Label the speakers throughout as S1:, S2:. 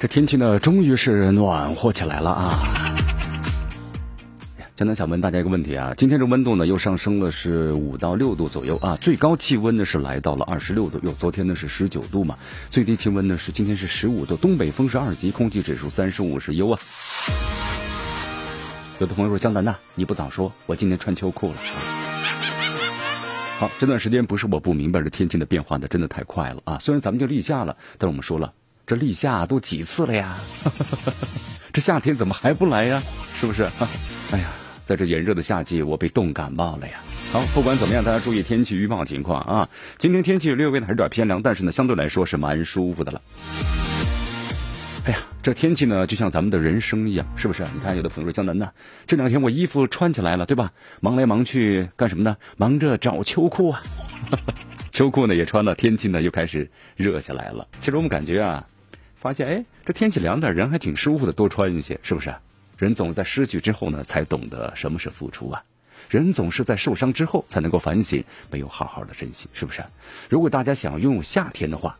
S1: 这天气呢，终于是暖和起来了啊！江南想问大家一个问题啊，今天这温度呢又上升了是五到六度左右啊，最高气温呢是来到了二十六度，有昨天呢是十九度嘛，最低气温呢是今天是十五度，东北风是二级，空气指数三十五是优啊。有的朋友说江南呐，你不早说，我今天穿秋裤了。好，这段时间不是我不明白，这天气的变化呢真的太快了啊！虽然咱们就立夏了，但是我们说了。这立夏都几次了呀？这夏天怎么还不来呀？是不是？哎呀，在这炎热的夏季，我被冻感冒了呀！好，不管怎么样，大家注意天气预报情况啊！今天天气略微的还是有点偏凉，但是呢，相对来说是蛮舒服的了。哎呀，这天气呢，就像咱们的人生一样，是不是？你看，有的朋友说江南呢，这两天我衣服穿起来了，对吧？忙来忙去干什么呢？忙着找秋裤啊！秋裤呢也穿了，天气呢又开始热下来了。其实我们感觉啊。发现哎，这天气凉点，人还挺舒服的，多穿一些，是不是？人总在失去之后呢，才懂得什么是付出啊。人总是在受伤之后，才能够反省没有好好的珍惜，是不是？如果大家想拥有夏天的话，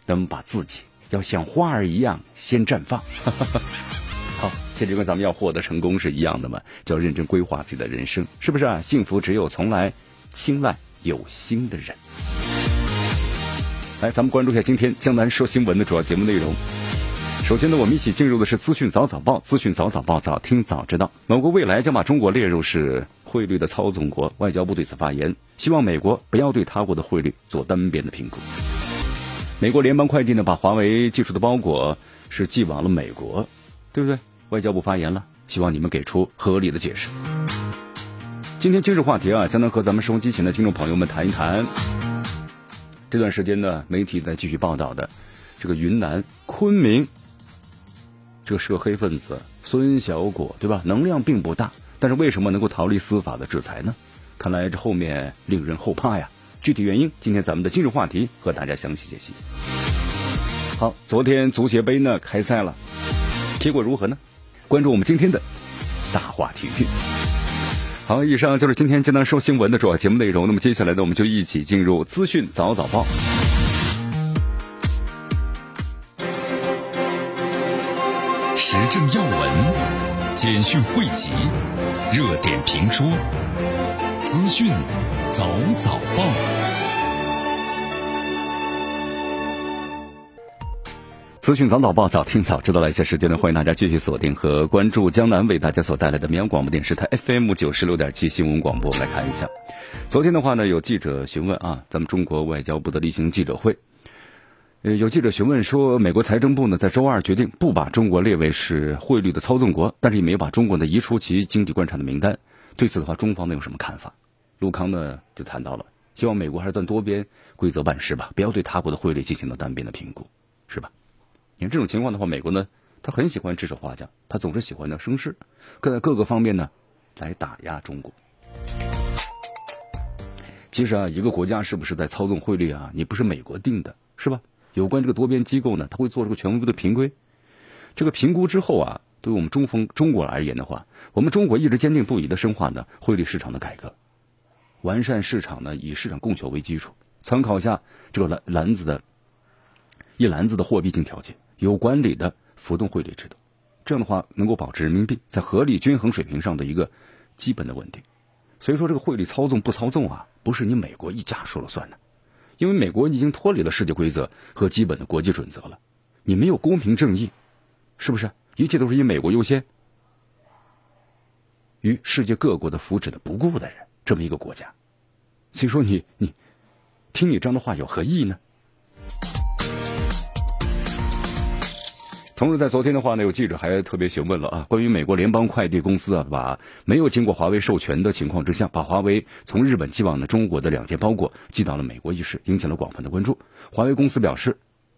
S1: 咱们把自己要像花儿一样先绽放。好，这就跟咱们要获得成功是一样的嘛，就要认真规划自己的人生，是不是啊？幸福只有从来青睐有心的人。来，咱们关注一下今天江南说新闻的主要节目内容。首先呢，我们一起进入的是资讯早早报，资讯早早报，早听早知道。某国未来将把中国列入是汇率的操纵国，外交部对此发言，希望美国不要对他国的汇率做单边的评估。美国联邦快递呢，把华为技术的包裹是寄往了美国，对不对？外交部发言了，希望你们给出合理的解释。今天今日话题啊，将能和咱们收音机前的听众朋友们谈一谈。这段时间呢，媒体在继续报道的这个云南昆明这个涉黑分子孙小果，对吧？能量并不大，但是为什么能够逃离司法的制裁呢？看来这后面令人后怕呀！具体原因，今天咱们的今日话题和大家详细解析。好，昨天足协杯呢开赛了，结果如何呢？关注我们今天的大话体育。好，以上就是今天江南说新闻的主要节目内容。那么接下来呢，我们就一起进入资讯早早报，时政要闻、简讯汇集、热点评说、资讯早早报。资讯早早报，早听早知道。来一些时间呢，欢迎大家继续锁定和关注江南为大家所带来的绵阳广播电视台 FM 九十六点七新闻广播。来看一下，昨天的话呢，有记者询问啊，咱们中国外交部的例行记者会，呃，有记者询问说，美国财政部呢在周二决定不把中国列为是汇率的操纵国，但是也没有把中国呢移出其经济观察的名单。对此的话，中方呢有什么看法？陆康呢就谈到了，希望美国还是按多边规则办事吧，不要对他国的汇率进行了单边的评估，是吧？你看这种情况的话，美国呢，他很喜欢指手画脚，他总是喜欢呢生事，各在各个方面呢来打压中国。其实啊，一个国家是不是在操纵汇率啊，你不是美国定的，是吧？有关这个多边机构呢，他会做这个权威的评估。这个评估之后啊，对于我们中方中国而言的话，我们中国一直坚定不移的深化呢汇率市场的改革，完善市场呢以市场供求为基础，参考下这个篮篮子的一篮子的货币性条件。有管理的浮动汇率制度，这样的话能够保持人民币在合理均衡水平上的一个基本的稳定。所以说，这个汇率操纵不操纵啊，不是你美国一家说了算的，因为美国已经脱离了世界规则和基本的国际准则了。你没有公平正义，是不是？一切都是以美国优先，与世界各国的福祉的不顾的人，这么一个国家。所以说，你你听你这样的话有何意义呢？同时，在昨天的话呢，有记者还特别询问了啊，关于美国联邦快递公司啊，把没有经过华为授权的情况之下，把华为从日本寄往了中国的两件包裹寄到了美国一事，引起了广泛的关注。华为公司表示，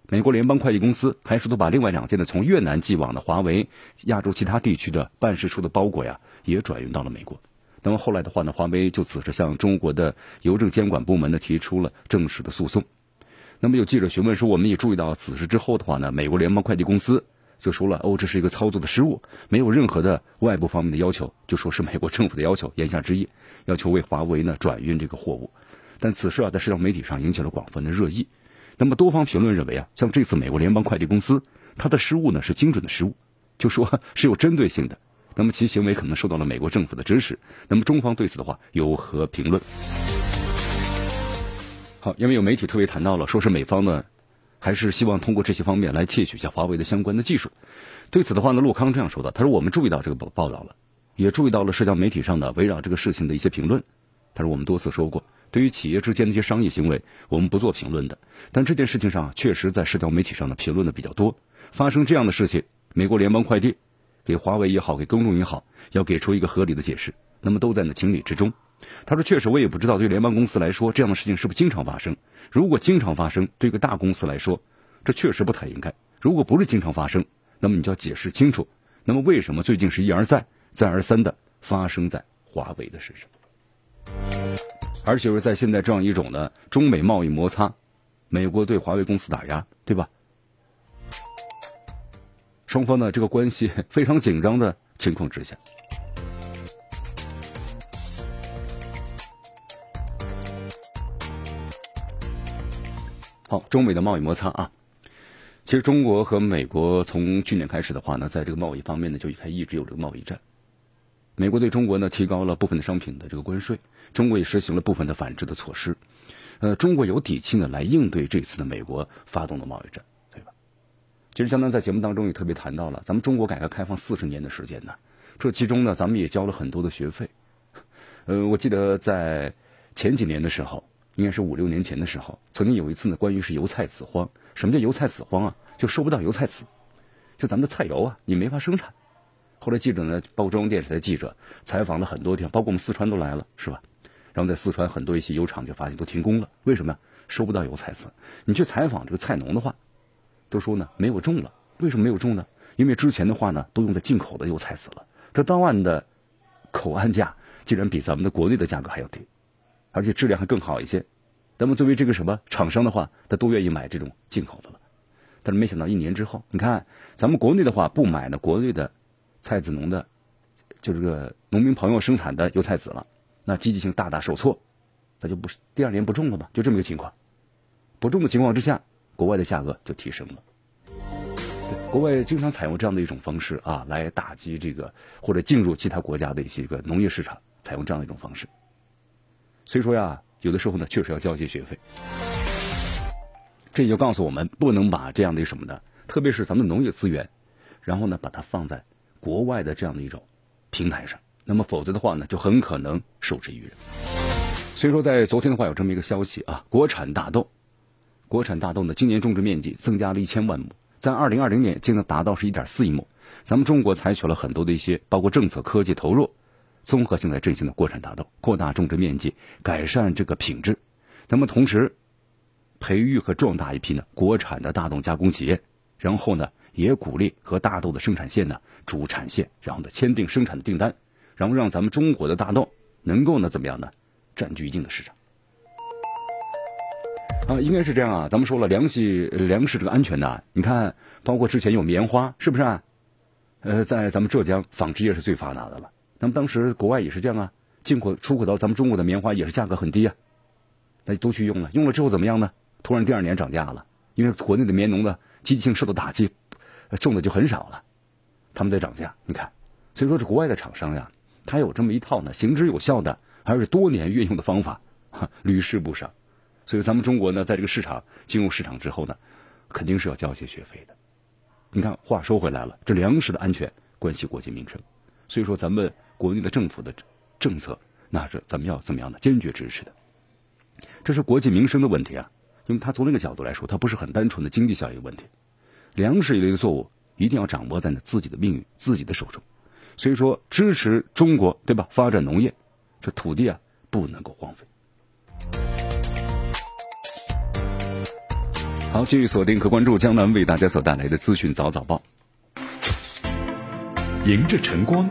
S1: 美国联邦快递公司还试图把另外两件的从越南寄往的华为亚洲其他地区的办事处的包裹呀，也转运到了美国。那么后来的话呢，华为就此事向中国的邮政监管部门呢提出了正式的诉讼。那么有记者询问说，我们也注意到此事之后的话呢，美国联邦快递公司。就说了哦，这是一个操作的失误，没有任何的外部方面的要求，就说是美国政府的要求，言下之意要求为华为呢转运这个货物。但此事啊，在社交媒体上引起了广泛的热议。那么多方评论认为啊，像这次美国联邦快递公司，它的失误呢是精准的失误，就说 是有针对性的。那么其行为可能受到了美国政府的指使。那么中方对此的话有何评论？好，因为有媒体特别谈到了，说是美方呢。还是希望通过这些方面来窃取一下华为的相关的技术。对此的话呢，陆康这样说的：“他说我们注意到这个报报道了，也注意到了社交媒体上的围绕这个事情的一些评论。他说我们多次说过，对于企业之间的一些商业行为，我们不做评论的。但这件事情上，确实在社交媒体上的评论的比较多。发生这样的事情，美国联邦快递给华为也好，给公众也好，要给出一个合理的解释，那么都在那情理之中。他说，确实我也不知道，对联邦公司来说，这样的事情是不是经常发生。”如果经常发生，对一个大公司来说，这确实不太应该。如果不是经常发生，那么你就要解释清楚。那么为什么最近是一而再、再而三的发生在华为的身上？而且是在现在这样一种呢中美贸易摩擦，美国对华为公司打压，对吧？双方呢这个关系 非常紧张的情况之下。好，中美的贸易摩擦啊，其实中国和美国从去年开始的话呢，在这个贸易方面呢，就开一直有这个贸易战。美国对中国呢提高了部分的商品的这个关税，中国也实行了部分的反制的措施。呃，中国有底气呢来应对这次的美国发动的贸易战，对吧？其实，相当在节目当中也特别谈到了，咱们中国改革开放四十年的时间呢，这其中呢，咱们也交了很多的学费。呃，我记得在前几年的时候。应该是五六年前的时候，曾经有一次呢，关于是油菜籽荒。什么叫油菜籽荒啊？就收不到油菜籽，就咱们的菜油啊，你没法生产。后来记者呢，包括中央电视台记者采访了很多地方，包括我们四川都来了，是吧？然后在四川很多一些油厂就发现都停工了，为什么？收不到油菜籽。你去采访这个菜农的话，都说呢没有种了。为什么没有种呢？因为之前的话呢都用的进口的油菜籽了，这当案的口岸价竟然比咱们的国内的价格还要低。而且质量还更好一些，那么作为这个什么厂商的话，他都愿意买这种进口的了。但是没想到一年之后，你看咱们国内的话不买呢国内的菜籽农的，就这个农民朋友生产的油菜籽了，那积极性大大受挫，那就不是第二年不种了吧，就这么个情况。不种的情况之下，国外的价格就提升了。国外经常采用这样的一种方式啊，来打击这个或者进入其他国家的一些个农业市场，采用这样的一种方式。所以说呀，有的时候呢，确实要交些学费。这也就告诉我们，不能把这样的什么呢？特别是咱们农业资源，然后呢，把它放在国外的这样的一种平台上。那么，否则的话呢，就很可能受制于人。所以说，在昨天的话，有这么一个消息啊，国产大豆，国产大豆呢，今年种植面积增加了一千万亩，在二零二零年竟能达到是一点四亿亩。咱们中国采取了很多的一些，包括政策、科技投入。综合性的振兴的国产大豆，扩大种植面积，改善这个品质。那么同时，培育和壮大一批呢国产的大豆加工企业，然后呢也鼓励和大豆的生产线呢主产线，然后呢签订生产的订单，然后让咱们中国的大豆能够呢怎么样呢占据一定的市场。啊，应该是这样啊。咱们说了粮食粮食这个安全呢，你看包括之前有棉花，是不是啊？呃，在咱们浙江纺织业是最发达的了。那么当时国外也是这样啊，进口出口到咱们中国的棉花也是价格很低啊，那都去用了，用了之后怎么样呢？突然第二年涨价了，因为国内的棉农的积极性受到打击，种的就很少了，他们在涨价。你看，所以说这国外的厂商呀，他有这么一套呢行之有效的，还是多年运用的方法，屡试不爽。所以咱们中国呢，在这个市场进入市场之后呢，肯定是要交一些学费的。你看，话说回来了，这粮食的安全关系国计民生，所以说咱们。国内的政府的政策，那是咱们要怎么样的坚决支持的？这是国计民生的问题啊，因为它从那个角度来说，它不是很单纯的经济效益问题。粮食一类的作物，一定要掌握在呢自己的命运自己的手中。所以说，支持中国，对吧？发展农业，这土地啊不能够荒废。好，继续锁定和关注江南为大家所带来的资讯早早报。
S2: 迎着晨光，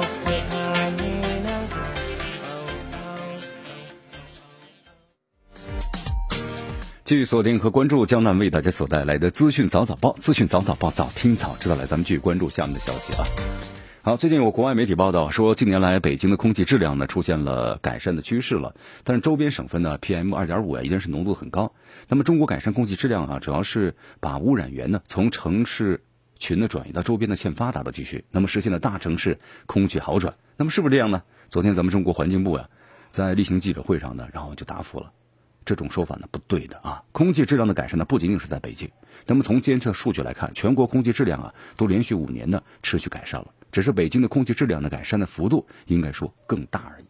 S1: 继续锁定和关注江南为大家所带来的资讯早早报，资讯早早报，早听早知道。来，咱们继续关注下面的消息啊。好，最近有国外媒体报道说，近年来北京的空气质量呢出现了改善的趋势了，但是周边省份呢 PM 二点五啊依然是浓度很高。那么中国改善空气质量啊，主要是把污染源呢从城市群呢转移到周边的欠发达地区，那么实现了大城市空气好转。那么是不是这样呢？昨天咱们中国环境部呀在例行记者会上呢，然后就答复了，这种说法呢不对的啊。空气质量的改善呢不仅仅是在北京，那么从监测数据来看，全国空气质量啊都连续五年呢持续改善了，只是北京的空气质量的改善的幅度应该说更大而已，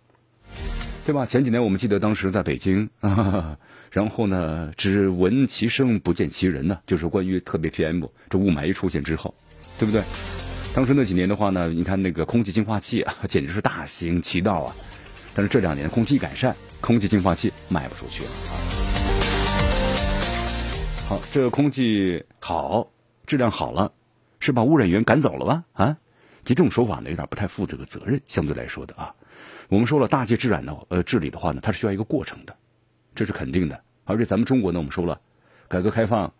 S1: 对吧？前几年我们记得当时在北京啊。然后呢，只闻其声不见其人呢，就是关于特别 PM 这雾霾一出现之后，对不对？当时那几年的话呢，你看那个空气净化器啊，简直是大行其道啊。但是这两年空气改善，空气净化器卖不出去了。好，这个空气好，质量好了，是把污染源赶走了吧？啊，其实这种说法呢，有点不太负这个责任，相对来说的啊。我们说了，大气治染的呃治理的话呢，它是需要一个过程的。这是肯定的，而且咱们中国呢，我们说了，改革开放，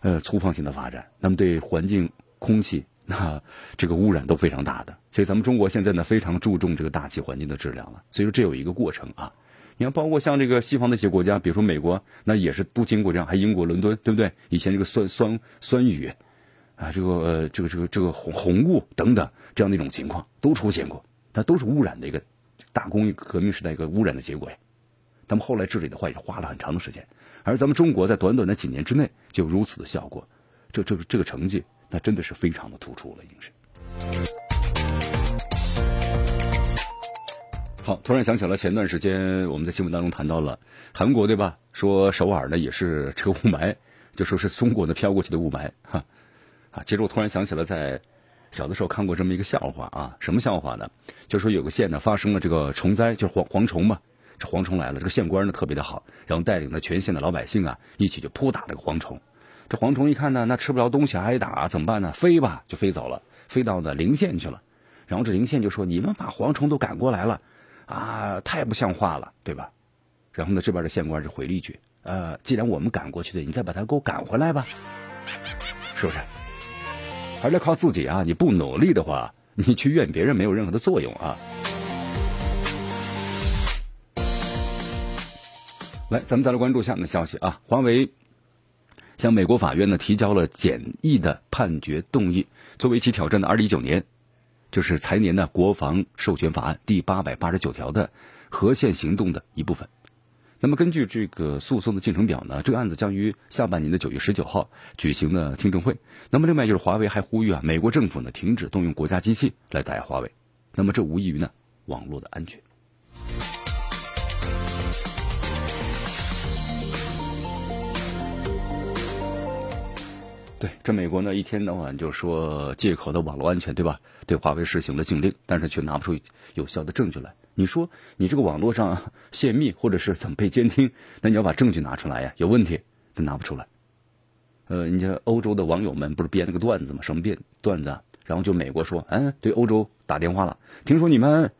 S1: 呃，粗放性的发展，那么对环境、空气 那这个污染都非常大的，所以咱们中国现在呢非常注重这个大气环境的质量了。所以说这有一个过程啊，你看，包括像这个西方的一些国家，比如说美国，那也是都经过这样，还英国伦敦，对不对？以前这个酸酸酸雨啊，这个这个这个这个红红雾等等这样的一种情况都出现过，它都是污染的一个大工业革命时代一个污染的结果呀。他们后来治理的话也花了很长的时间，而咱们中国在短短的几年之内就如此的效果，这这个这个成绩那真的是非常的突出了，已经是。好，突然想起了前段时间我们在新闻当中谈到了韩国对吧？说首尔呢也是这个雾霾，就说是中国呢飘过去的雾霾 哈啊。其实我突然想起了在小的时候看过这么一个笑话啊，什么笑话呢？就说有个县呢发生了这个虫灾，就是蝗蝗虫嘛。这蝗虫来了，这个县官呢特别的好，然后带领着全县的老百姓啊，一起就扑打这个蝗虫。这蝗虫一看呢，那吃不着东西挨打，怎么办呢？飞吧，就飞走了，飞到呢邻县去了。然后这邻县就说：“你们把蝗虫都赶过来了，啊，太不像话了，对吧？”然后呢，这边的县官就回了一句：“呃，既然我们赶过去的，你再把他给我赶回来吧，是不是？还是靠自己啊！你不努力的话，你去怨别人没有任何的作用啊。”来，咱们再来关注下面的消息啊！华为向美国法院呢提交了简易的判决动议，作为其挑战的二零一九年，就是财年的国防授权法案第八百八十九条的核线行动的一部分。那么，根据这个诉讼的进程表呢，这个案子将于下半年的九月十九号举行的听证会。那么，另外就是华为还呼吁啊，美国政府呢停止动用国家机器来打压华为。那么，这无异于呢网络的安全。对，这美国呢一天到晚就说借口的网络安全，对吧？对华为实行了禁令，但是却拿不出有效的证据来。你说你这个网络上 泄密或者是怎么被监听？那你要把证据拿出来呀，有问题都拿不出来。呃，你像欧洲的网友们不是编了个段子吗？什么编段子啊？然后就美国说，嗯，对欧洲打电话了，听说你们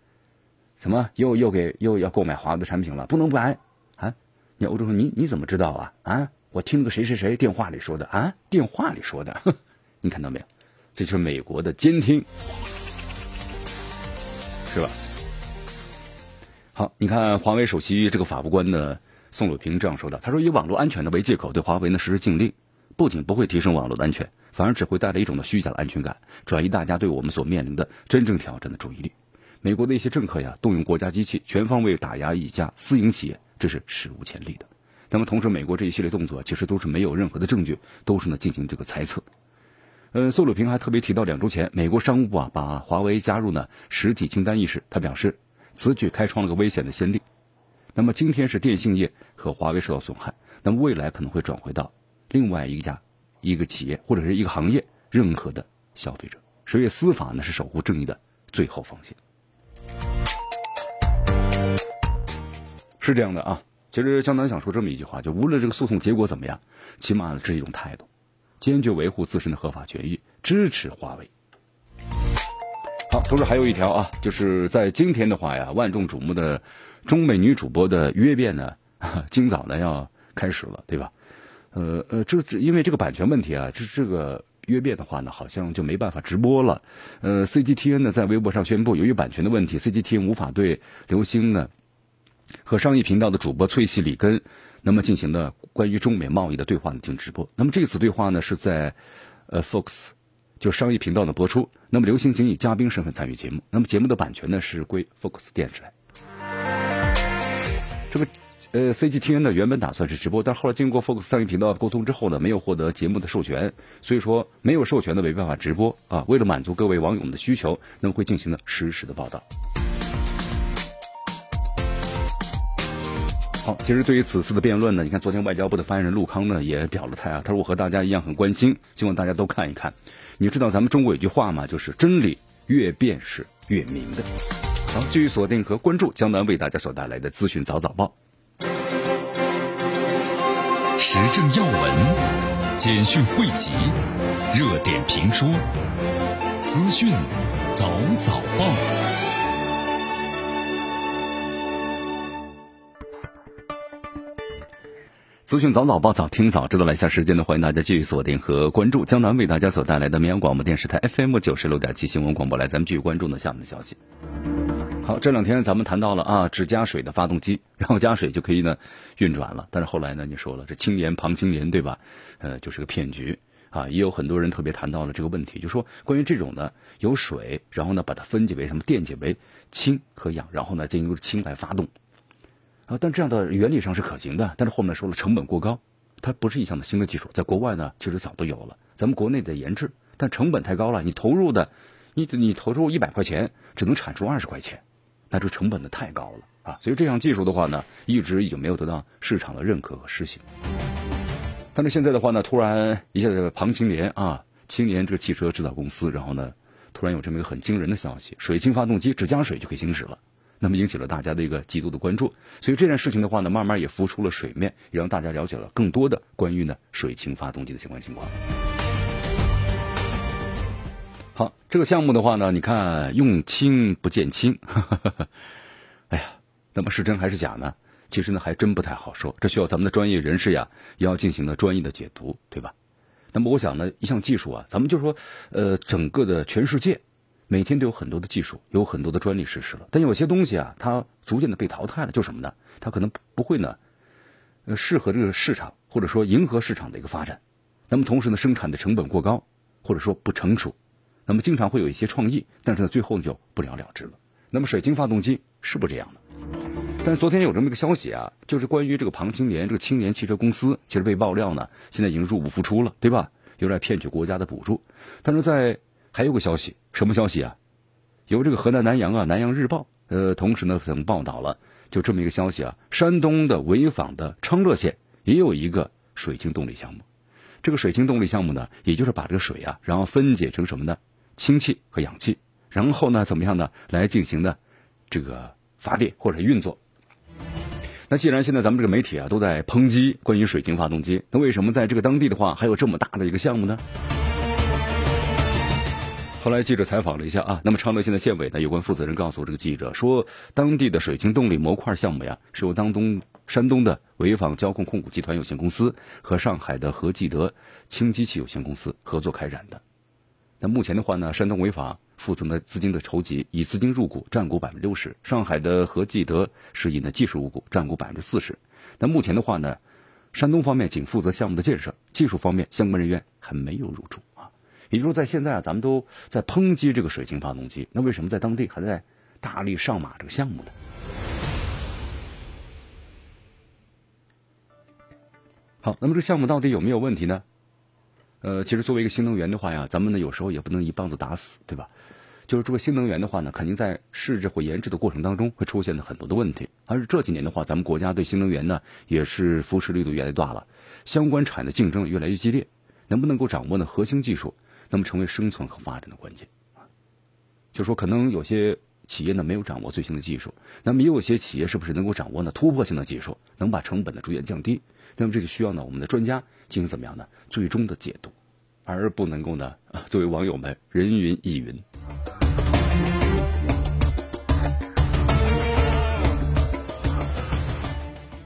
S1: 怎么又又给又要购买华为的产品了，不能不挨啊？你欧洲说你你怎么知道啊？啊？我听个谁谁谁电话里说的啊，电话里说的，你看到没有？这就是美国的监听，是吧？好，你看华为首席这个法务官呢，宋鲁平这样说的，他说以网络安全的为借口对华为呢实施禁令，不仅不会提升网络的安全，反而只会带来一种的虚假的安全感，转移大家对我们所面临的真正挑战的注意力。美国的一些政客呀，动用国家机器全方位打压一家私营企业，这是史无前例的。那么同时，美国这一系列动作其实都是没有任何的证据，都是呢进行这个猜测。呃，宋鲁平还特别提到，两周前美国商务部啊把华为加入呢实体清单一事，他表示此举开创了个危险的先例。那么今天是电信业和华为受到损害，那么未来可能会转回到另外一家一个企业或者是一个行业任何的消费者。所以司法呢是守护正义的最后防线。是这样的啊。其实江南想说这么一句话，就无论这个诉讼结果怎么样，起码是一种态度，坚决维护自身的合法权益，支持华为。好，同时还有一条啊，就是在今天的话呀，万众瞩目的中美女主播的约辩呢，今早呢要开始了，对吧？呃呃，这这因为这个版权问题啊，这这个约辩的话呢，好像就没办法直播了。呃，CGTN 呢在微博上宣布，由于版权的问题，CGTN 无法对刘星呢。和商业频道的主播翠西里根，那么进行的关于中美贸易的对话呢进行直播。那么这次对话呢是在呃 Fox 就商业频道的播出。那么刘星仅以嘉宾身份参与节目。那么节目的版权呢是归 Fox 电视台。这个呃 CGTN 呢原本打算是直播，但后来经过 Fox 商业频道沟通之后呢，没有获得节目的授权，所以说没有授权的没办法直播啊。为了满足各位网友们的需求，那么会进行的实时的报道。好，其实对于此次的辩论呢，你看昨天外交部的发言人陆康呢也表了态啊，他说我和大家一样很关心，希望大家都看一看。你知道咱们中国有句话吗？就是真理越辩是越明的。好，继续锁定和关注江南为大家所带来的资讯早早报，
S2: 时政要闻、简讯汇集、热点评说、资讯早早报。
S1: 资讯早早报早听早知道来一下时间呢，欢迎大家继续锁定和关注江南为大家所带来的绵阳广播电视台 FM 九十六点七新闻广播。来，咱们继续关注呢下面的消息。好，这两天咱们谈到了啊，只加水的发动机，然后加水就可以呢运转了。但是后来呢，你说了这青年庞青年对吧？呃，就是个骗局啊。也有很多人特别谈到了这个问题，就说关于这种呢有水，然后呢把它分解为什么电解为氢和氧，然后呢进入氢来发动。啊，但这样的原理上是可行的，但是后面说了成本过高，它不是一项的新的技术，在国外呢其实早都有了，咱们国内的研制，但成本太高了，你投入的，你你投入一百块钱只能产出二十块钱，那这成本呢太高了啊，所以这项技术的话呢，一直已经没有得到市场的认可和实行。但是现在的话呢，突然一下子庞青年啊，青年这个汽车制造公司，然后呢，突然有这么一个很惊人的消息，水氢发动机只加水就可以行驶了。那么引起了大家的一个极度的关注，所以这件事情的话呢，慢慢也浮出了水面，也让大家了解了更多的关于呢水氢发动机的相关情况。好，这个项目的话呢，你看用氢不见氢，哎呀，那么是真还是假呢？其实呢还真不太好说，这需要咱们的专业人士呀，也要进行的专业的解读，对吧？那么我想呢，一项技术啊，咱们就说，呃，整个的全世界。每天都有很多的技术，有很多的专利实施了，但有些东西啊，它逐渐的被淘汰了，就什么呢？它可能不会呢，呃，适合这个市场，或者说迎合市场的一个发展。那么同时呢，生产的成本过高，或者说不成熟，那么经常会有一些创意，但是呢，最后就不了了之了。那么水晶发动机是不是这样的？但是昨天有这么一个消息啊，就是关于这个庞青年这个青年汽车公司，其实被爆料呢，现在已经入不敷出了，对吧？有点骗取国家的补助，但是在。还有个消息，什么消息啊？由这个河南南阳啊，《南阳日报》呃，同时呢，曾报道了就这么一个消息啊。山东的潍坊的昌乐县也有一个水氢动力项目。这个水氢动力项目呢，也就是把这个水啊，然后分解成什么呢？氢气和氧气，然后呢，怎么样呢？来进行的这个发电或者运作。那既然现在咱们这个媒体啊都在抨击关于水氢发动机，那为什么在这个当地的话还有这么大的一个项目呢？后来记者采访了一下啊，那么昌乐县的县委呢，有关负责人告诉这个记者说，当地的水氢动力模块项目呀，是由当东山东的潍坊交控控股集团有限公司和上海的和记德氢机器有限公司合作开展的。那目前的话呢，山东潍坊负责的资金的筹集，以资金入股占股百分之六十；上海的和记德是以呢技术入股占股百分之四十。那目前的话呢，山东方面仅负责项目的建设，技术方面相关人员还没有入驻。也就是说，在现在啊，咱们都在抨击这个水氢发动机，那为什么在当地还在大力上马这个项目呢？好，那么这个项目到底有没有问题呢？呃，其实作为一个新能源的话呀，咱们呢有时候也不能一棒子打死，对吧？就是这个新能源的话呢，肯定在试制或研制的过程当中会出现的很多的问题。而这几年的话，咱们国家对新能源呢也是扶持力度越来越大了，相关产业的竞争越来越激烈，能不能够掌握呢核心技术，那么成为生存和发展的关键。就说可能有些企业呢没有掌握最新的技术，那么也有些企业是不是能够掌握呢突破性的技术，能把成本呢逐渐降低？那么这就需要呢我们的专家进行怎么样呢最终的解读，而不能够呢作为网友们人云亦云。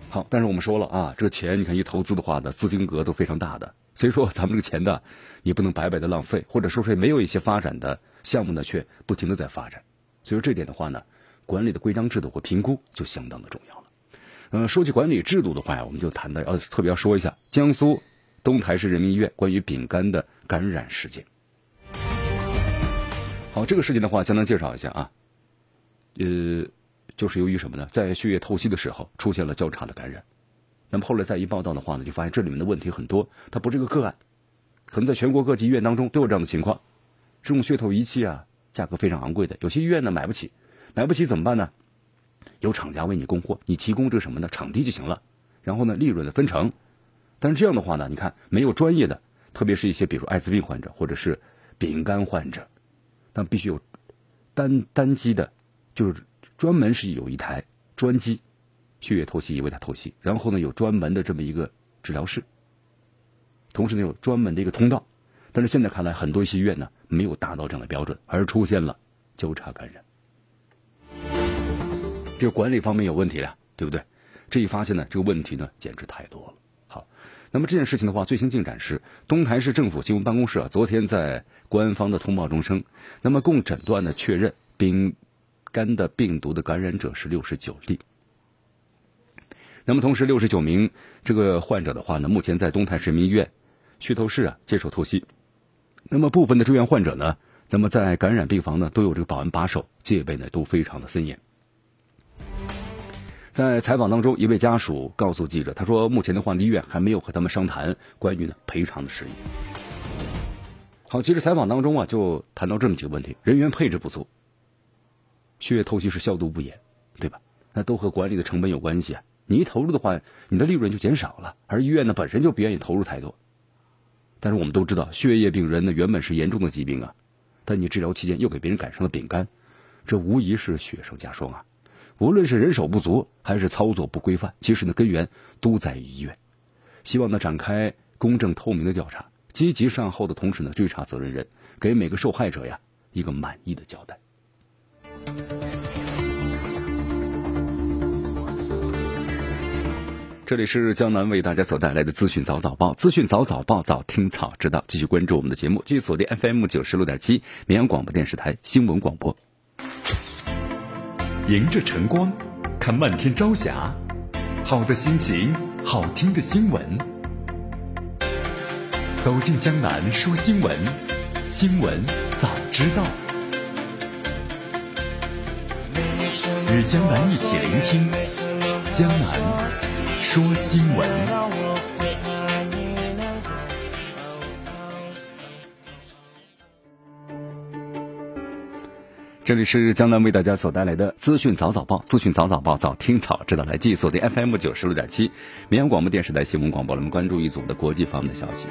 S1: 好，但是我们说了啊，这钱你看一投资的话呢，资金额都非常大的，所以说咱们这个钱呢，你不能白白的浪费，或者说是没有一些发展的项目呢，却不停的在发展，所以说这点的话呢，管理的规章制度和评估就相当的重要了。嗯，说起管理制度的话呀，我们就谈到要特别要说一下江苏东台市人民医院关于丙肝的感染事件。好，这个事情的话，简单介绍一下啊，呃。就是由于什么呢？在血液透析的时候出现了交叉的感染，那么后来再一报道的话呢，就发现这里面的问题很多，它不是一个个案，可能在全国各级医院当中都有这样的情况。这种血透仪器啊，价格非常昂贵的，有些医院呢买不起，买不起怎么办呢？有厂家为你供货，你提供这个什么呢？场地就行了，然后呢利润的分成。但是这样的话呢，你看没有专业的，特别是一些比如艾滋病患者或者是丙肝患者，那必须有单单机的，就是。专门是有一台专机，血液透析仪为他透析，然后呢有专门的这么一个治疗室，同时呢有专门的一个通道，但是现在看来很多一些医院呢没有达到这样的标准，而出现了交叉感染，这个管理方面有问题了，对不对？这一发现呢，这个问题呢简直太多了。好，那么这件事情的话，最新进展是东台市政府新闻办公室啊，昨天在官方的通报中称，那么共诊断的确认丙。肝的病毒的感染者是六十九例，那么同时六十九名这个患者的话呢，目前在东台市民医院血透室啊接受透析。那么部分的住院患者呢，那么在感染病房呢都有这个保安把守，戒备呢都非常的森严。在采访当中，一位家属告诉记者，他说目前的话，医院还没有和他们商谈关于呢赔偿的事宜。好，其实采访当中啊就谈到这么几个问题：人员配置不足。血液透析是消毒不严，对吧？那都和管理的成本有关系啊。你一投入的话，你的利润就减少了。而医院呢，本身就不愿意投入太多。但是我们都知道，血液病人呢原本是严重的疾病啊，但你治疗期间又给别人改成了丙肝，这无疑是雪上加霜啊。无论是人手不足，还是操作不规范，其实呢根源都在于医院。希望呢展开公正透明的调查，积极善后的同时呢追查责任人，给每个受害者呀一个满意的交代。这里是江南为大家所带来的资讯早早报，资讯早早报，早听早知道。继续关注我们的节目，继续锁定 FM 九十六点七绵阳广播电视台新闻广播。
S2: 迎着晨光，看漫天朝霞，好的心情，好听的新闻。走进江南说新闻，新闻早知道。与江南一起聆听江南说新闻。
S1: 这里是江南为大家所带来的资讯早早报，资讯早早报，早听早知道。来继续锁定 FM 九十六点七绵阳广播电视台新闻广播。我们关注一组的国际方面的消息。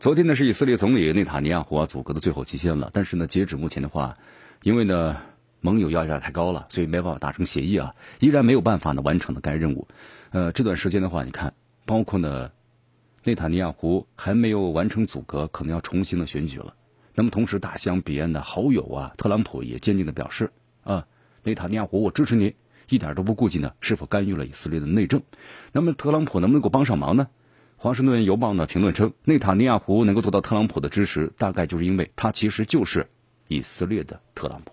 S1: 昨天呢是以色列总理内塔尼亚胡啊阻隔的最后期限了，但是呢截止目前的话，因为呢。盟友要价太高了，所以没办法达成协议啊，依然没有办法呢完成了该任务。呃，这段时间的话，你看，包括呢，内塔尼亚胡还没有完成阻隔，可能要重新的选举了。那么同时，大西洋彼岸的好友啊，特朗普也坚定的表示啊，内塔尼亚胡，我支持你，一点都不顾忌呢是否干预了以色列的内政。那么特朗普能不能够帮上忙呢？华盛顿邮报呢评论称，内塔尼亚胡能够得到特朗普的支持，大概就是因为他其实就是以色列的特朗普。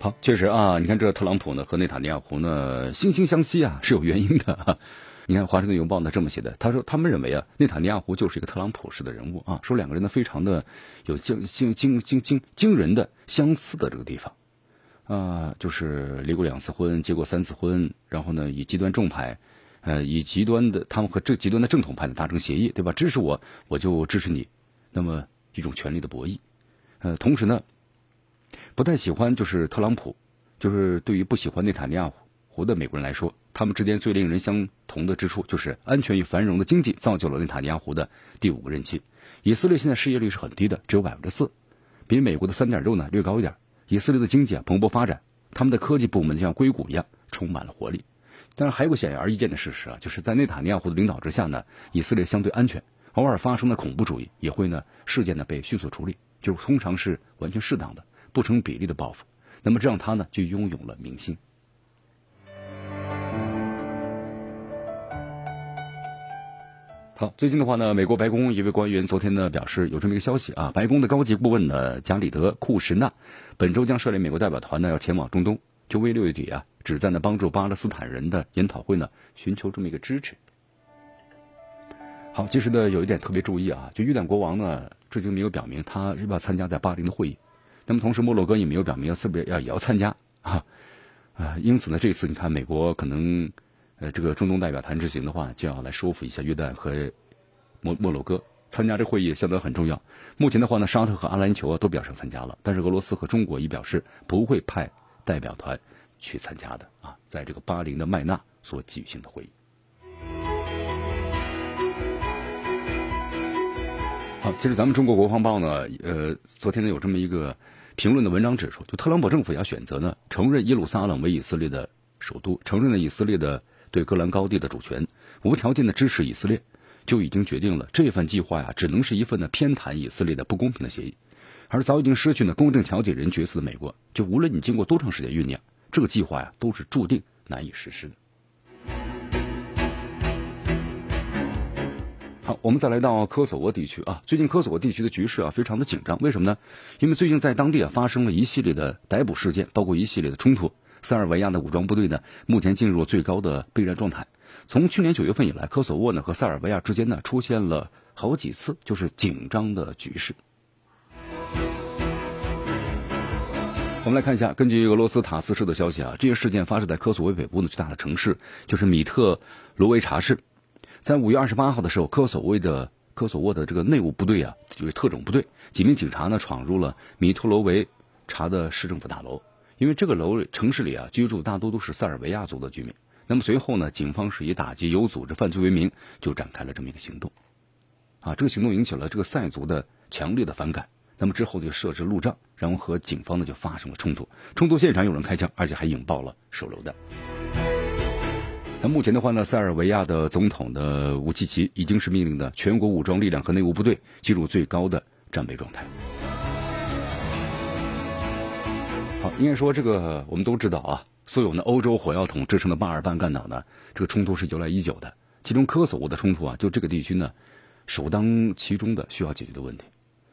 S1: 好，确实啊，你看这特朗普呢和内塔尼亚胡呢惺惺相惜啊，是有原因的。你看《华盛顿邮报》呢这么写的，他说他们认为啊，内塔尼亚胡就是一个特朗普式的人物啊，说两个人呢非常的有惊惊惊惊惊惊人的相似的这个地方啊，就是离过两次婚，结过三次婚，然后呢以极端正派呃，以极端的他们和这极端的正统派呢达成协议，对吧？支持我，我就支持你，那么一种权力的博弈。呃，同时呢，不太喜欢就是特朗普，就是对于不喜欢内塔尼亚胡的美国人来说，他们之间最令人相同的之处就是安全与繁荣的经济造就了内塔尼亚胡的第五个任期。以色列现在失业率是很低的，只有百分之四，比美国的三点六呢略高一点。以色列的经济啊蓬勃发展，他们的科技部门就像硅谷一样充满了活力。但是还有个显而易见的事实啊，就是在内塔尼亚胡的领导之下呢，以色列相对安全，偶尔发生的恐怖主义也会呢事件呢被迅速处理，就是通常是完全适当的、不成比例的报复。那么这让他呢就拥有了民心。好，最近的话呢，美国白宫一位官员昨天呢表示有这么一个消息啊，白宫的高级顾问呢加里德库什纳本周将率领美国代表团呢要前往中东，就为六月底啊。旨在呢帮助巴勒斯坦人的研讨会呢寻求这么一个支持。好，其实呢有一点特别注意啊，就约旦国王呢至今没有表明他是不要参加在巴黎的会议，那么同时摩洛哥也没有表明要不是要也要参加啊啊，因此呢这次你看美国可能呃这个中东代表团之行的话就要来说服一下约旦和摩摩洛哥参加这会议，相当很重要。目前的话呢，沙特和阿联酋啊都表示参加了，但是俄罗斯和中国已表示不会派代表团。去参加的啊，在这个巴林的麦纳所举行的会议。好，其实咱们中国国防报呢，呃，昨天呢有这么一个评论的文章指出，就特朗普政府要选择呢承认耶路撒冷为以色列的首都，承认了以色列的对戈兰高地的主权，无条件的支持以色列，就已经决定了这份计划呀，只能是一份呢偏袒以色列的不公平的协议，而早已经失去了公正调解人角色的美国，就无论你经过多长时间酝酿。这个计划呀，都是注定难以实施的。好，我们再来到科索沃地区啊，最近科索沃地区的局势啊，非常的紧张。为什么呢？因为最近在当地啊，发生了一系列的逮捕事件，包括一系列的冲突。塞尔维亚的武装部队呢，目前进入最高的备战状态。从去年九月份以来，科索沃呢和塞尔维亚之间呢，出现了好几次就是紧张的局势。我们来看一下，根据俄罗斯塔斯社的消息啊，这些事件发生在科索沃北部的最大的城市，就是米特罗维查市。在五月二十八号的时候，科索沃的科索沃的这个内务部队啊，就是特种部队，几名警察呢闯入了米特罗维查的市政府大楼，因为这个楼城市里啊居住大多都是塞尔维亚族的居民。那么随后呢，警方是以打击有组织犯罪为名，就展开了这么一个行动。啊，这个行动引起了这个塞族的强烈的反感。那么之后就设置路障，然后和警方呢就发生了冲突。冲突现场有人开枪，而且还引爆了手榴弹。那目前的话呢，塞尔维亚的总统的武契奇已经是命令的全国武装力量和内务部队进入最高的战备状态。好，应该说这个我们都知道啊，所有呢欧洲火药桶之称的巴尔干半岛呢，这个冲突是由来已久的。其中科索沃的冲突啊，就这个地区呢，首当其冲的需要解决的问题。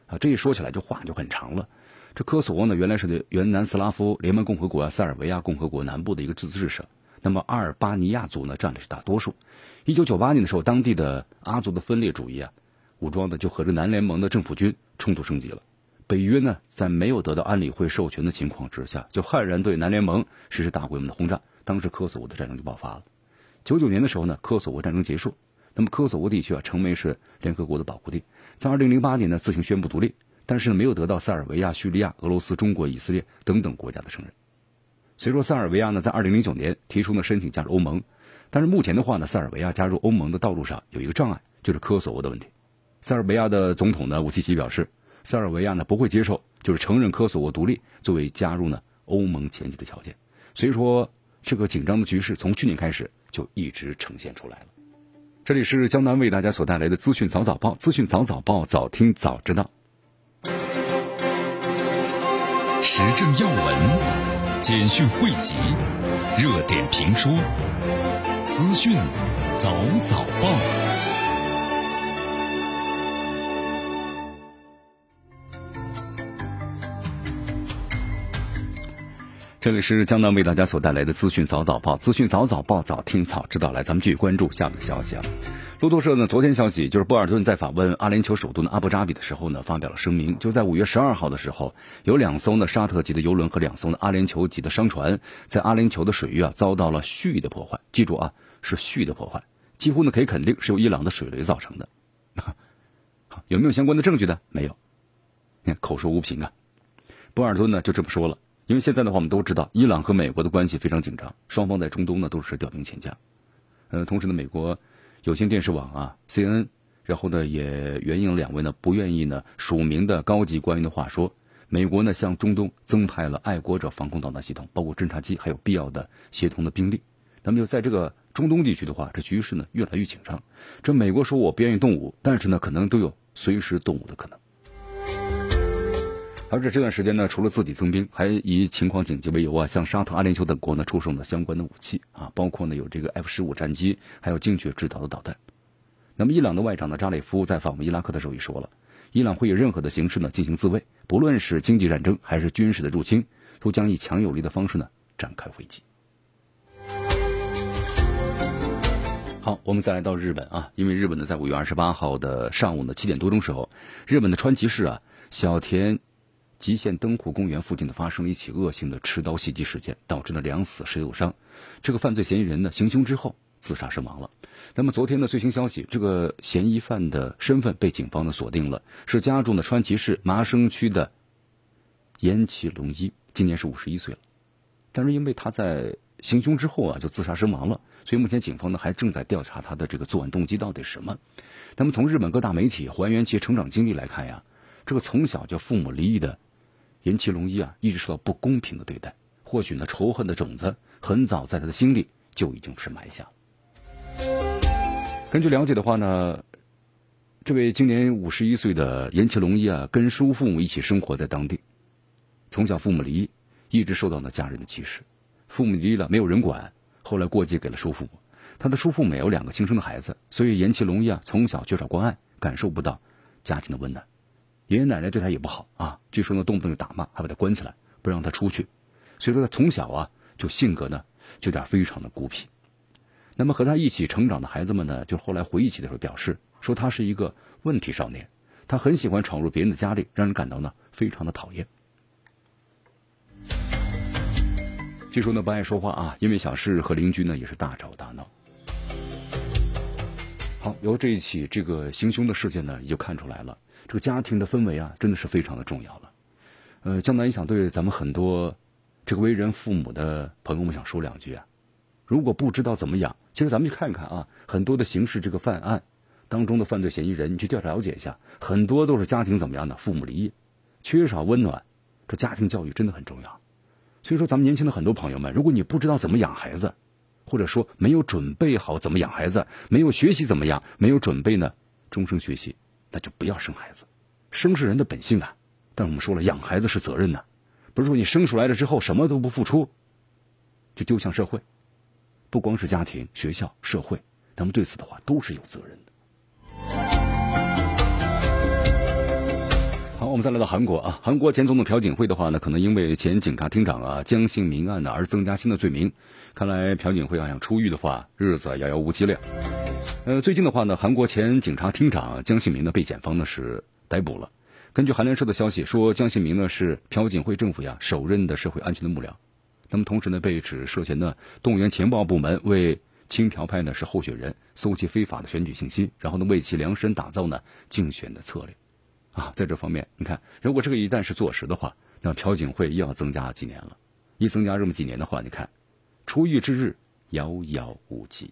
S1: 啊，这一说起来就话就很长了。这科索沃呢，原来是原南斯拉夫联邦共和国啊塞尔维亚共和国南部的一个自治省。那么阿尔巴尼亚族呢，占的是大多数。一九九八年的时候，当地的阿族的分裂主义啊，武装的就和这南联盟的政府军冲突升级了。北约呢，在没有得到安理会授权的情况之下，就悍然对南联盟实施大规模的轰炸。当时科索沃的战争就爆发了。九九年的时候呢，科索沃战争结束，那么科索沃地区啊，成为是联合国的保护地。在二零零八年呢，自行宣布独立，但是呢，没有得到塞尔维亚、叙利亚、俄罗斯、中国、以色列等等国家的承认。所以说，塞尔维亚呢，在二零零九年提出呢申请加入欧盟，但是目前的话呢，塞尔维亚加入欧盟的道路上有一个障碍，就是科索沃的问题。塞尔维亚的总统呢，武契奇表示，塞尔维亚呢不会接受，就是承认科索沃独立作为加入呢欧盟前期的条件。所以说，这个紧张的局势从去年开始就一直呈现出来了。这里是江南为大家所带来的资讯早早报，资讯早早报，早听早知道。
S2: 时政要闻、简讯汇集、热点评说、资讯早早报。
S1: 这里是江南为大家所带来的资讯早早报，资讯早早报，早听早知道。来，咱们继续关注下面的消息啊。路透社呢，昨天消息就是波尔顿在访问阿联酋首都呢阿布扎比的时候呢，发表了声明，就在五月十二号的时候，有两艘呢沙特级的游轮和两艘呢阿联酋级的商船在阿联酋的水域啊遭到了蓄意的破坏。记住啊，是蓄意的破坏，几乎呢可以肯定是由伊朗的水雷造成的。有没有相关的证据呢？没有，你看口说无凭啊。波尔顿呢就这么说了，因为现在的话我们都知道，伊朗和美国的关系非常紧张，双方在中东呢都是调兵遣将。呃，同时呢，美国有线电视网啊 CNN，然后呢也援引两位呢不愿意呢署名的高级官员的话说。美国呢向中东增派了爱国者防空导弹系统，包括侦察机，还有必要的协同的兵力。那么就在这个中东地区的话，这局势呢越来越紧张。这美国说我不愿意动武，但是呢可能都有随时动武的可能。而且这段时间呢，除了自己增兵，还以情况紧急为由啊，向沙特、阿联酋等国呢出售呢相关的武器啊，包括呢有这个 F 十五战机，还有精确制导的导弹。那么伊朗的外长呢扎里夫在访问伊拉克的时候也说了。伊朗会以任何的形式呢进行自卫，不论是经济战争还是军事的入侵，都将以强有力的方式呢展开回击。好，我们再来到日本啊，因为日本呢在五月二十八号的上午呢七点多钟时候，日本的川崎市啊小田极限灯湖公园附近呢发生了一起恶性的持刀袭击事件，导致呢两死十六伤。这个犯罪嫌疑人呢行凶之后自杀身亡了。那么昨天的最新消息，这个嫌疑犯的身份被警方呢锁定了，是家住呢川崎市麻生区的岩崎龙一，今年是五十一岁了。但是因为他在行凶之后啊就自杀身亡了，所以目前警方呢还正在调查他的这个作案动机到底什么。那么从日本各大媒体还原其成长经历来看呀，这个从小就父母离异的岩崎龙一啊，一直受到不公平的对待，或许呢仇恨的种子很早在他的心里就已经是埋下。根据了解的话呢，这位今年五十一岁的岩崎龙一啊，跟叔父母一起生活在当地。从小父母离异，一直受到了家人的歧视。父母离异了，没有人管，后来过继给了叔父母。他的叔父母有两个亲生的孩子，所以岩崎龙一啊，从小缺少关爱，感受不到家庭的温暖。爷爷奶奶对他也不好啊，据说呢动不动就打骂，还把他关起来，不让他出去。所以说他从小啊，就性格呢，就有点非常的孤僻。那么和他一起成长的孩子们呢，就后来回忆起的时候表示说，他是一个问题少年，他很喜欢闯入别人的家里，让人感到呢非常的讨厌。据说呢不爱说话啊，因为小事和邻居呢也是大吵大闹。好，由这一起这个行凶的事件呢，也就看出来了，这个家庭的氛围啊，真的是非常的重要了。呃，江南也想对咱们很多这个为人父母的朋友们想说两句啊。如果不知道怎么养，其实咱们去看看啊，很多的刑事这个犯案当中的犯罪嫌疑人，你去调查了解一下，很多都是家庭怎么样的，父母离异，缺少温暖，这家庭教育真的很重要。所以说，咱们年轻的很多朋友们，如果你不知道怎么养孩子，或者说没有准备好怎么养孩子，没有学习怎么样，没有准备呢，终生学习，那就不要生孩子。生是人的本性啊，但我们说了，养孩子是责任呐，不是说你生出来了之后什么都不付出，就丢向社会。不光是家庭、学校、社会，咱们对此的话都是有责任的。我们再来到韩国啊，韩国前总统朴槿惠的话呢，可能因为前警察厅长啊江姓民案呢而增加新的罪名，看来朴槿惠要想出狱的话，日子遥遥无期了。呃，最近的话呢，韩国前警察厅长江姓民呢被检方呢是逮捕了。根据韩联社的消息说，江姓民呢是朴槿惠政府呀首任的社会安全的幕僚。那么同时呢，被指涉嫌呢动员情报部门为亲朴派呢是候选人搜集非法的选举信息，然后呢为其量身打造呢竞选的策略，啊，在这方面，你看，如果这个一旦是坐实的话，那朴槿惠又要增加几年了。一增加这么几年的话，你看，出狱之日遥遥无期。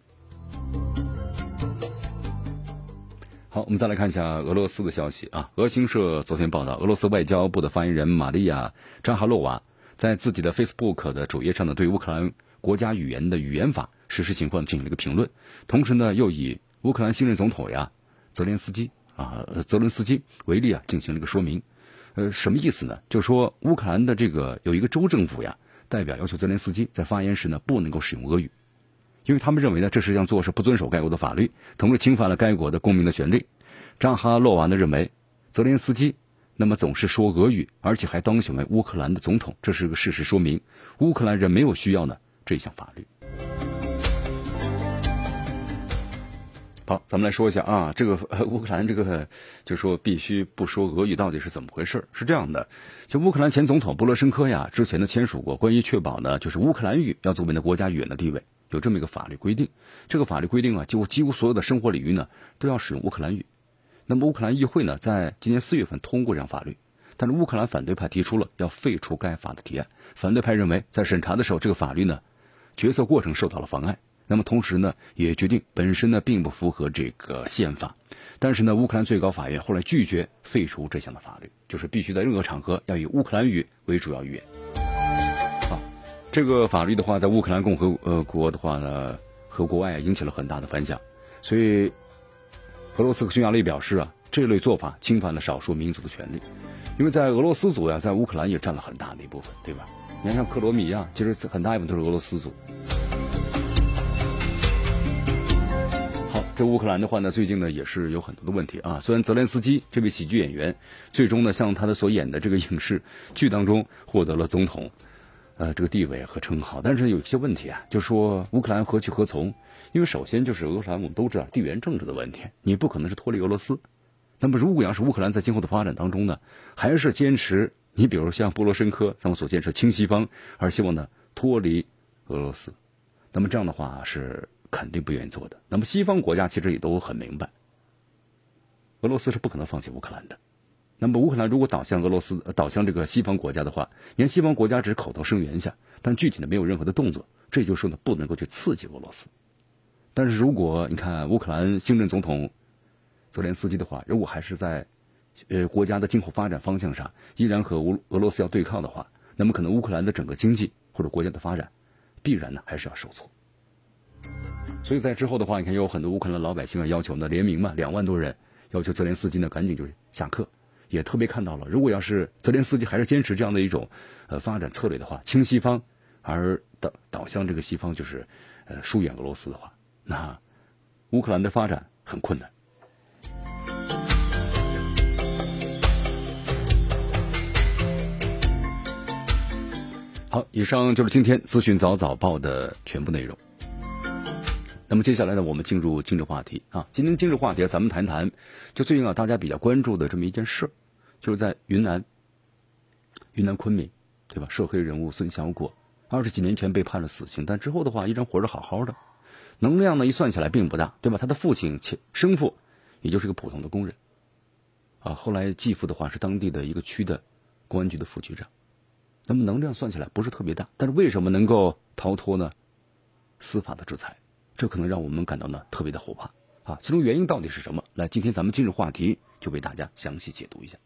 S1: 好，我们再来看一下俄罗斯的消息啊。俄新社昨天报道，俄罗斯外交部的发言人玛利亚扎哈洛娃。在自己的 Facebook 的主页上呢，对乌克兰国家语言的语言法实施情况进行了一个评论，同时呢，又以乌克兰新任总统呀泽连斯基啊泽伦斯基为例啊，进行了一个说明。呃，什么意思呢？就是说乌克兰的这个有一个州政府呀，代表要求泽连斯基在发言时呢不能够使用俄语，因为他们认为呢这是样做是不遵守该国的法律，同时侵犯了该国的公民的权利。扎哈洛娃呢认为泽连斯基。那么总是说俄语，而且还当选为乌克兰的总统，这是个事实，说明乌克兰人没有需要呢这项法律。好，咱们来说一下啊，这个乌克兰这个就说必须不说俄语到底是怎么回事？是这样的，就乌克兰前总统波罗申科呀，之前呢签署过关于确保呢就是乌克兰语要作为呢国家语言的地位，有这么一个法律规定。这个法律规定啊，几乎几乎所有的生活领域呢都要使用乌克兰语。那么乌克兰议会呢，在今年四月份通过这样法律，但是乌克兰反对派提出了要废除该法的提案。反对派认为，在审查的时候，这个法律呢决策过程受到了妨碍。那么同时呢，也决定本身呢并不符合这个宪法。但是呢，乌克兰最高法院后来拒绝废除这项的法律，就是必须在任何场合要以乌克兰语为主要语言。啊，这个法律的话，在乌克兰共和呃国的话呢，和国外引起了很大的反响。所以，俄罗斯和匈牙利表示啊，这类做法侵犯了少数民族的权利，因为在俄罗斯族呀，在乌克兰也占了很大的一部分，对吧？你看像克罗米亚，其实很大一部分都是俄罗斯族。这乌克兰的话呢，最近呢也是有很多的问题啊。虽然泽连斯基这位喜剧演员最终呢，像他的所演的这个影视剧当中获得了总统，呃，这个地位和称号，但是有一些问题啊，就说乌克兰何去何从？因为首先就是俄克兰，我们都知道地缘政治的问题，你不可能是脱离俄罗斯。那么如果要是乌克兰在今后的发展当中呢，还是坚持你比如像波罗申科他们所建设亲西方，而希望呢脱离俄罗斯，那么这样的话是。肯定不愿意做的。那么西方国家其实也都很明白，俄罗斯是不可能放弃乌克兰的。那么乌克兰如果倒向俄罗斯，倒向这个西方国家的话，你看西方国家只是口头声援一下，但具体的没有任何的动作，这就说呢不能够去刺激俄罗斯。但是如果你看乌克兰新任总统泽连斯基的话，如果还是在呃国家的今后发展方向上依然和乌俄罗斯要对抗的话，那么可能乌克兰的整个经济或者国家的发展必然呢还是要受挫。所以在之后的话，你看有很多乌克兰老百姓啊要求呢联名嘛，两万多人要求泽连斯基呢赶紧就下课，也特别看到了，如果要是泽连斯基还是坚持这样的一种呃发展策略的话，亲西方而导导向这个西方就是呃疏远俄罗斯的话，那乌克兰的发展很困难。好，以上就是今天资讯早早报的全部内容。那么接下来呢，我们进入今日话题啊。今天今日话题，咱们谈谈，就最近啊，大家比较关注的这么一件事，就是在云南，云南昆明，对吧？涉黑人物孙小果，二十几年前被判了死刑，但之后的话依然活着好好的，能量呢一算起来并不大，对吧？他的父亲、亲生父，也就是个普通的工人，啊，后来继父的话是当地的一个区的公安局的副局长，那么能量算起来不是特别大，但是为什么能够逃脱呢？司法的制裁。这可能让我们感到呢特别的后怕啊！其中原因到底是什么？来，今天咱们今日话题就为大家详细解读一下。